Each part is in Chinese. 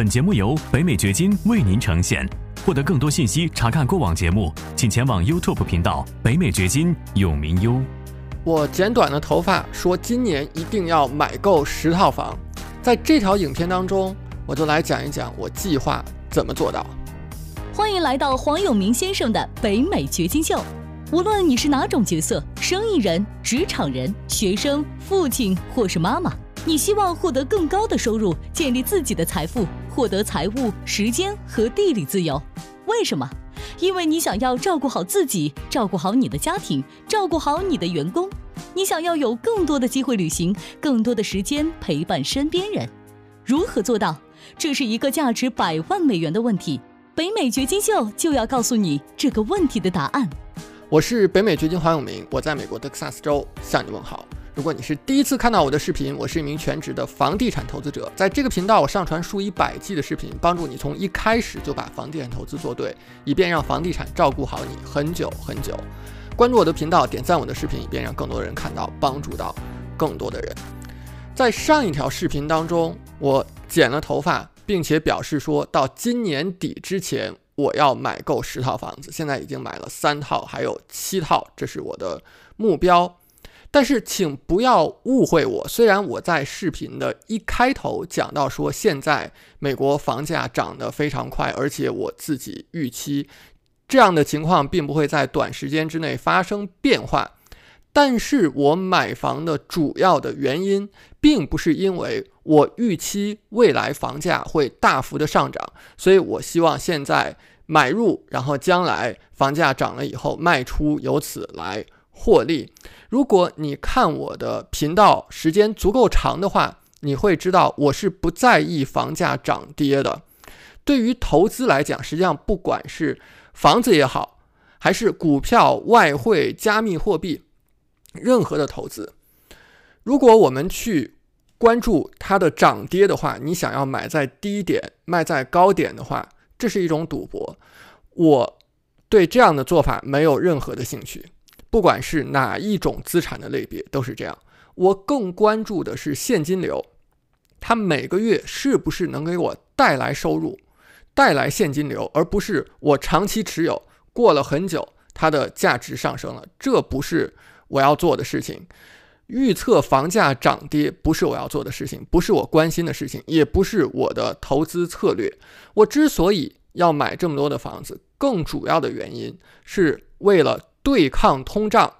本节目由北美掘金为您呈现。获得更多信息，查看过往节目，请前往 YouTube 频道“北美掘金”永明优。我剪短了头发，说今年一定要买够十套房。在这条影片当中，我就来讲一讲我计划怎么做到。欢迎来到黄永明先生的北美掘金秀。无论你是哪种角色，生意人、职场人、学生、父亲或是妈妈，你希望获得更高的收入，建立自己的财富，获得财务、时间和地理自由。为什么？因为你想要照顾好自己，照顾好你的家庭，照顾好你的员工。你想要有更多的机会旅行，更多的时间陪伴身边人。如何做到？这是一个价值百万美元的问题。北美掘金秀就要告诉你这个问题的答案。我是北美掘金黄永明，我在美国德克萨斯州向你问好。如果你是第一次看到我的视频，我是一名全职的房地产投资者，在这个频道我上传数以百计的视频，帮助你从一开始就把房地产投资做对，以便让房地产照顾好你很久很久。关注我的频道，点赞我的视频，以便让更多人看到，帮助到更多的人。在上一条视频当中，我剪了头发，并且表示说到今年底之前。我要买够十套房子，现在已经买了三套，还有七套，这是我的目标。但是，请不要误会我。虽然我在视频的一开头讲到说，现在美国房价涨得非常快，而且我自己预期这样的情况并不会在短时间之内发生变化。但是我买房的主要的原因，并不是因为我预期未来房价会大幅的上涨，所以我希望现在。买入，然后将来房价涨了以后卖出，由此来获利。如果你看我的频道时间足够长的话，你会知道我是不在意房价涨跌的。对于投资来讲，实际上不管是房子也好，还是股票、外汇、加密货币，任何的投资，如果我们去关注它的涨跌的话，你想要买在低点，卖在高点的话。这是一种赌博，我对这样的做法没有任何的兴趣。不管是哪一种资产的类别都是这样。我更关注的是现金流，它每个月是不是能给我带来收入，带来现金流，而不是我长期持有，过了很久它的价值上升了，这不是我要做的事情。预测房价涨跌不是我要做的事情，不是我关心的事情，也不是我的投资策略。我之所以要买这么多的房子，更主要的原因是为了对抗通胀，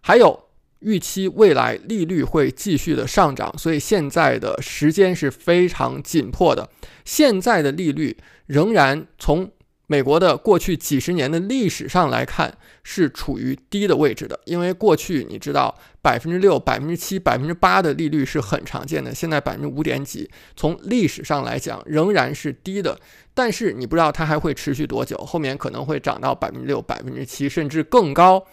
还有预期未来利率会继续的上涨，所以现在的时间是非常紧迫的。现在的利率仍然从。美国的过去几十年的历史上来看，是处于低的位置的。因为过去你知道，百分之六、百分之七、百分之八的利率是很常见的。现在百分之五点几，从历史上来讲仍然是低的。但是你不知道它还会持续多久，后面可能会涨到百分之六、百分之七，甚至更高。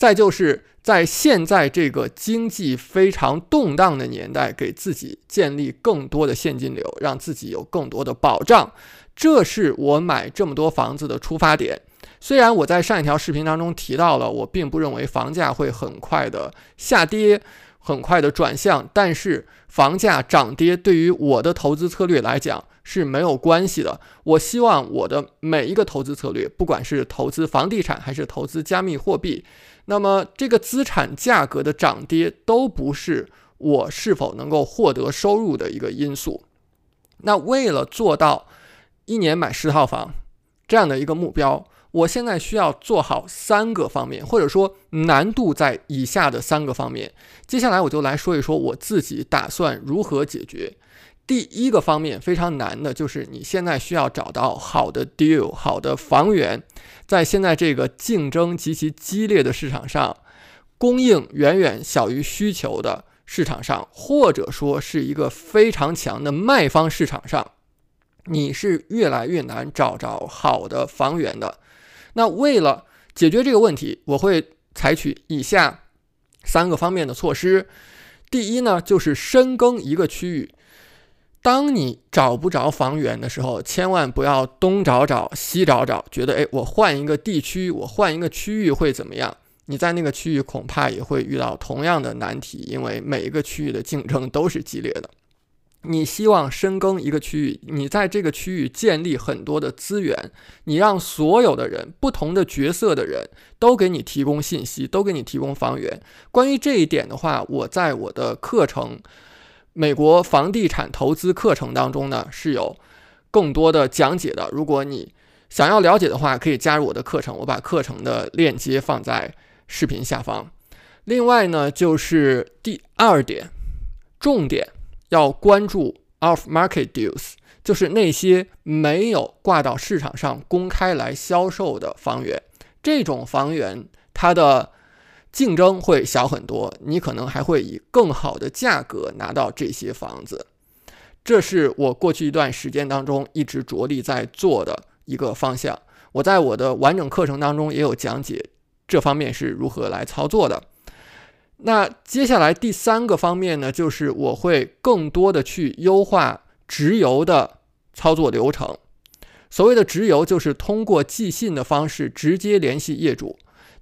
再就是在现在这个经济非常动荡的年代，给自己建立更多的现金流，让自己有更多的保障。这是我买这么多房子的出发点。虽然我在上一条视频当中提到了，我并不认为房价会很快的下跌，很快的转向，但是房价涨跌对于我的投资策略来讲是没有关系的。我希望我的每一个投资策略，不管是投资房地产还是投资加密货币，那么这个资产价格的涨跌都不是我是否能够获得收入的一个因素。那为了做到。一年买十套房，这样的一个目标，我现在需要做好三个方面，或者说难度在以下的三个方面。接下来我就来说一说我自己打算如何解决。第一个方面非常难的，就是你现在需要找到好的 deal，好的房源，在现在这个竞争极其激烈的市场上，供应远远小于需求的市场上，或者说是一个非常强的卖方市场上。你是越来越难找着好的房源的。那为了解决这个问题，我会采取以下三个方面的措施。第一呢，就是深耕一个区域。当你找不着房源的时候，千万不要东找找西找找，觉得哎，我换一个地区，我换一个区域会怎么样？你在那个区域恐怕也会遇到同样的难题，因为每一个区域的竞争都是激烈的。你希望深耕一个区域，你在这个区域建立很多的资源，你让所有的人、不同的角色的人都给你提供信息，都给你提供房源。关于这一点的话，我在我的课程《美国房地产投资课程》当中呢是有更多的讲解的。如果你想要了解的话，可以加入我的课程，我把课程的链接放在视频下方。另外呢，就是第二点，重点。要关注 off market deals，就是那些没有挂到市场上公开来销售的房源。这种房源它的竞争会小很多，你可能还会以更好的价格拿到这些房子。这是我过去一段时间当中一直着力在做的一个方向。我在我的完整课程当中也有讲解这方面是如何来操作的。那接下来第三个方面呢，就是我会更多的去优化直邮的操作流程。所谓的直邮，就是通过寄信的方式直接联系业主，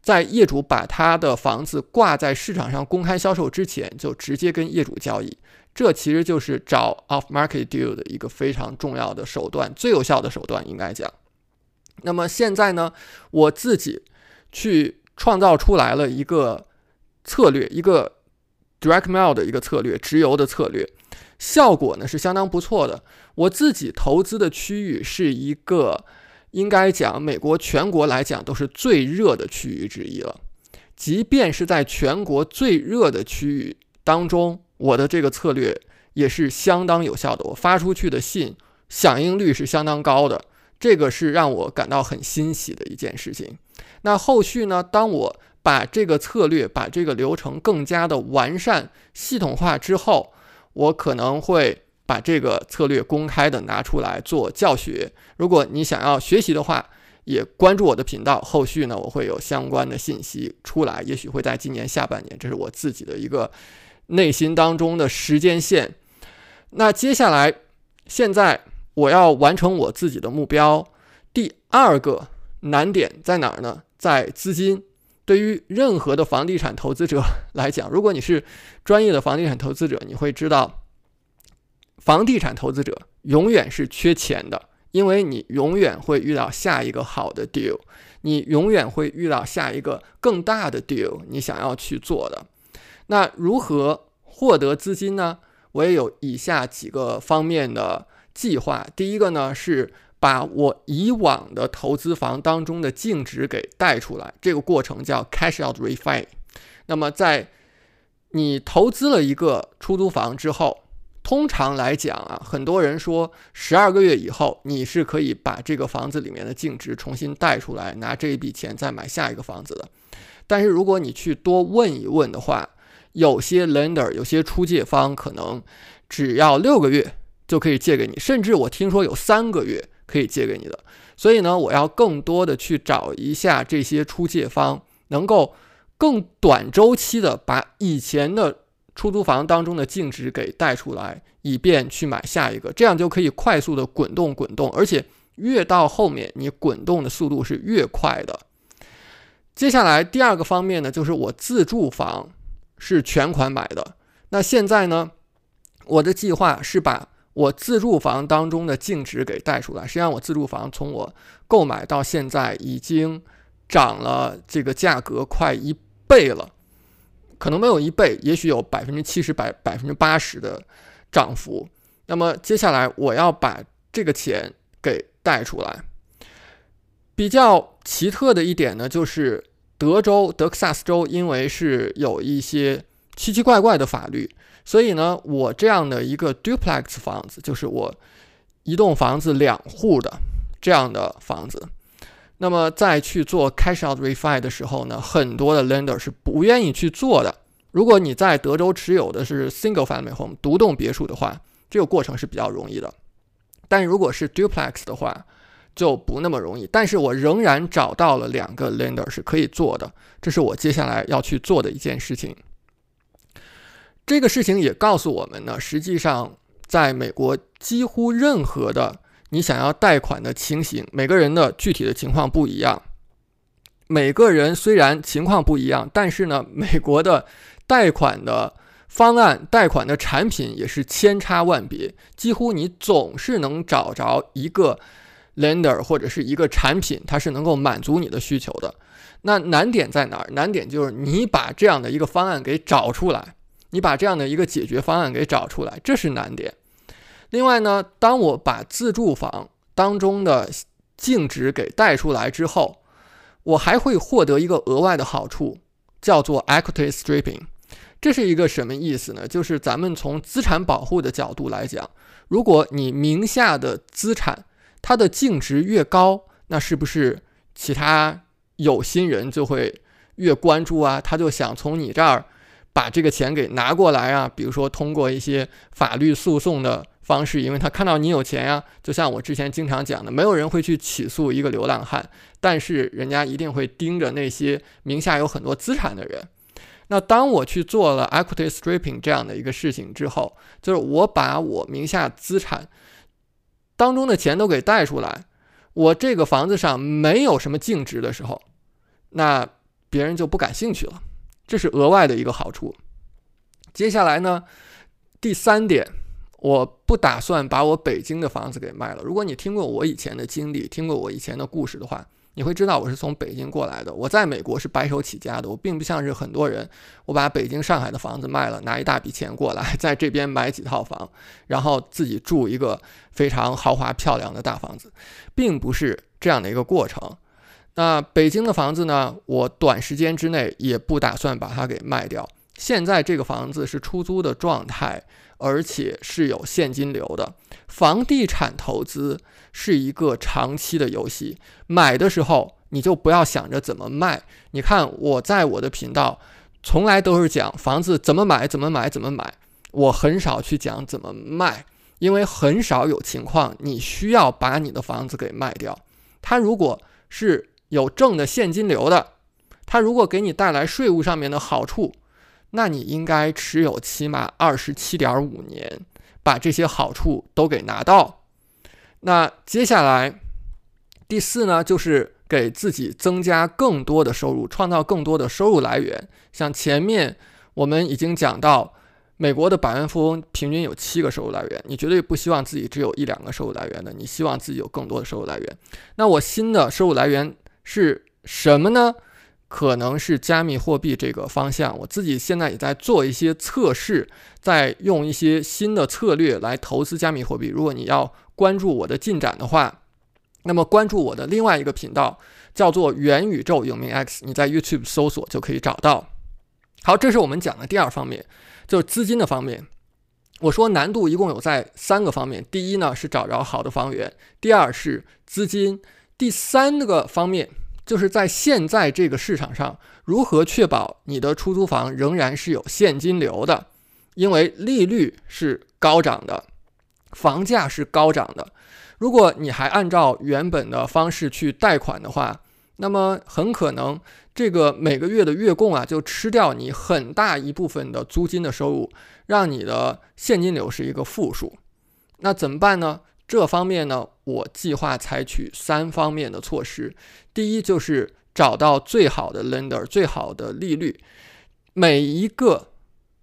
在业主把他的房子挂在市场上公开销售之前，就直接跟业主交易。这其实就是找 off market deal 的一个非常重要的手段，最有效的手段应该讲。那么现在呢，我自己去创造出来了一个。策略一个 direct mail 的一个策略，直邮的策略，效果呢是相当不错的。我自己投资的区域是一个，应该讲美国全国来讲都是最热的区域之一了。即便是在全国最热的区域当中，我的这个策略也是相当有效的。我发出去的信响应率是相当高的，这个是让我感到很欣喜的一件事情。那后续呢？当我把这个策略、把这个流程更加的完善、系统化之后，我可能会把这个策略公开的拿出来做教学。如果你想要学习的话，也关注我的频道。后续呢，我会有相关的信息出来，也许会在今年下半年。这是我自己的一个内心当中的时间线。那接下来，现在我要完成我自己的目标。第二个难点在哪儿呢？在资金。对于任何的房地产投资者 来讲，如果你是专业的房地产投资者，你会知道，房地产投资者永远是缺钱的，因为你永远会遇到下一个好的 deal，你永远会遇到下一个更大的 deal，你想要去做的。那如何获得资金呢？我也有以下几个方面的计划。第一个呢是。把我以往的投资房当中的净值给带出来，这个过程叫 cash out refi。那么，在你投资了一个出租房之后，通常来讲啊，很多人说十二个月以后你是可以把这个房子里面的净值重新带出来，拿这一笔钱再买下一个房子的。但是如果你去多问一问的话，有些 lender 有些出借方可能只要六个月就可以借给你，甚至我听说有三个月。可以借给你的，所以呢，我要更多的去找一下这些出借方，能够更短周期的把以前的出租房当中的净值给带出来，以便去买下一个，这样就可以快速的滚动滚动，而且越到后面你滚动的速度是越快的。接下来第二个方面呢，就是我自住房是全款买的，那现在呢，我的计划是把。我自住房当中的净值给带出来，实际上我自住房从我购买到现在已经涨了这个价格快一倍了，可能没有一倍，也许有百分之七十、百百分之八十的涨幅。那么接下来我要把这个钱给带出来。比较奇特的一点呢，就是德州德克萨斯州，因为是有一些奇奇怪怪的法律。所以呢，我这样的一个 duplex 房子，就是我一栋房子两户的这样的房子，那么在去做 cash out refi 的时候呢，很多的 lender 是不愿意去做的。如果你在德州持有的是 single family home 独栋别墅的话，这个过程是比较容易的。但如果是 duplex 的话，就不那么容易。但是我仍然找到了两个 lender 是可以做的，这是我接下来要去做的一件事情。这个事情也告诉我们呢，实际上在美国，几乎任何的你想要贷款的情形，每个人的具体的情况不一样。每个人虽然情况不一样，但是呢，美国的贷款的方案、贷款的产品也是千差万别，几乎你总是能找着一个 lender 或者是一个产品，它是能够满足你的需求的。那难点在哪儿？难点就是你把这样的一个方案给找出来，你把这样的一个解决方案给找出来，这是难点。另外呢，当我把自住房当中的净值给带出来之后，我还会获得一个额外的好处，叫做 equity stripping。这是一个什么意思呢？就是咱们从资产保护的角度来讲，如果你名下的资产它的净值越高，那是不是其他有心人就会越关注啊？他就想从你这儿把这个钱给拿过来啊？比如说通过一些法律诉讼的。方式，因为他看到你有钱呀，就像我之前经常讲的，没有人会去起诉一个流浪汉，但是人家一定会盯着那些名下有很多资产的人。那当我去做了 equity stripping 这样的一个事情之后，就是我把我名下资产当中的钱都给带出来，我这个房子上没有什么净值的时候，那别人就不感兴趣了，这是额外的一个好处。接下来呢，第三点。我不打算把我北京的房子给卖了。如果你听过我以前的经历，听过我以前的故事的话，你会知道我是从北京过来的。我在美国是白手起家的，我并不像是很多人，我把北京、上海的房子卖了，拿一大笔钱过来，在这边买几套房，然后自己住一个非常豪华漂亮的大房子，并不是这样的一个过程。那北京的房子呢，我短时间之内也不打算把它给卖掉。现在这个房子是出租的状态。而且是有现金流的，房地产投资是一个长期的游戏。买的时候你就不要想着怎么卖。你看我在我的频道从来都是讲房子怎么买，怎么买，怎么买。我很少去讲怎么卖，因为很少有情况你需要把你的房子给卖掉。它如果是有正的现金流的，它如果给你带来税务上面的好处。那你应该持有起码二十七点五年，把这些好处都给拿到。那接下来第四呢，就是给自己增加更多的收入，创造更多的收入来源。像前面我们已经讲到，美国的百万富翁平均有七个收入来源，你绝对不希望自己只有一两个收入来源的，你希望自己有更多的收入来源。那我新的收入来源是什么呢？可能是加密货币这个方向，我自己现在也在做一些测试，在用一些新的策略来投资加密货币。如果你要关注我的进展的话，那么关注我的另外一个频道叫做“元宇宙有名 X”，你在 YouTube 搜索就可以找到。好，这是我们讲的第二方面，就是资金的方面。我说难度一共有在三个方面：第一呢是找着好的房源，第二是资金，第三个方面。就是在现在这个市场上，如何确保你的出租房仍然是有现金流的？因为利率是高涨的，房价是高涨的。如果你还按照原本的方式去贷款的话，那么很可能这个每个月的月供啊，就吃掉你很大一部分的租金的收入，让你的现金流是一个负数。那怎么办呢？这方面呢，我计划采取三方面的措施。第一，就是找到最好的 lender，最好的利率。每一个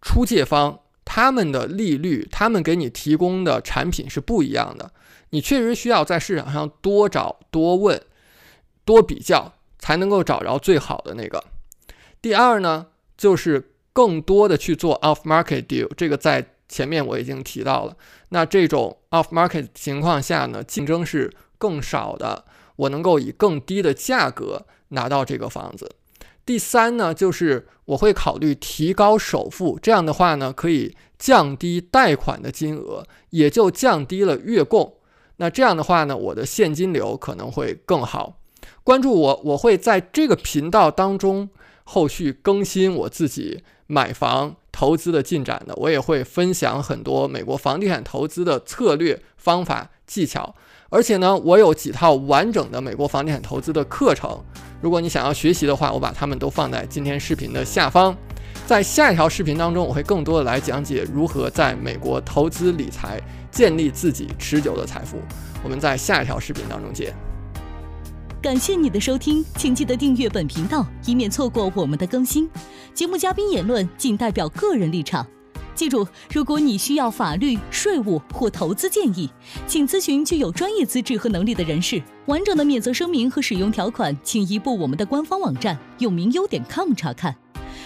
出借方，他们的利率，他们给你提供的产品是不一样的。你确实需要在市场上多找、多问、多比较，才能够找着最好的那个。第二呢，就是更多的去做 off market deal，这个在。前面我已经提到了，那这种 off market 情况下呢，竞争是更少的，我能够以更低的价格拿到这个房子。第三呢，就是我会考虑提高首付，这样的话呢，可以降低贷款的金额，也就降低了月供。那这样的话呢，我的现金流可能会更好。关注我，我会在这个频道当中后续更新我自己买房。投资的进展的，我也会分享很多美国房地产投资的策略、方法、技巧。而且呢，我有几套完整的美国房地产投资的课程。如果你想要学习的话，我把它们都放在今天视频的下方。在下一条视频当中，我会更多的来讲解如何在美国投资理财，建立自己持久的财富。我们在下一条视频当中见。感谢你的收听，请记得订阅本频道，以免错过我们的更新。节目嘉宾言论仅代表个人立场。记住，如果你需要法律、税务或投资建议，请咨询具有专业资质和能力的人士。完整的免责声明和使用条款，请移步我们的官方网站永明优点 com 查看。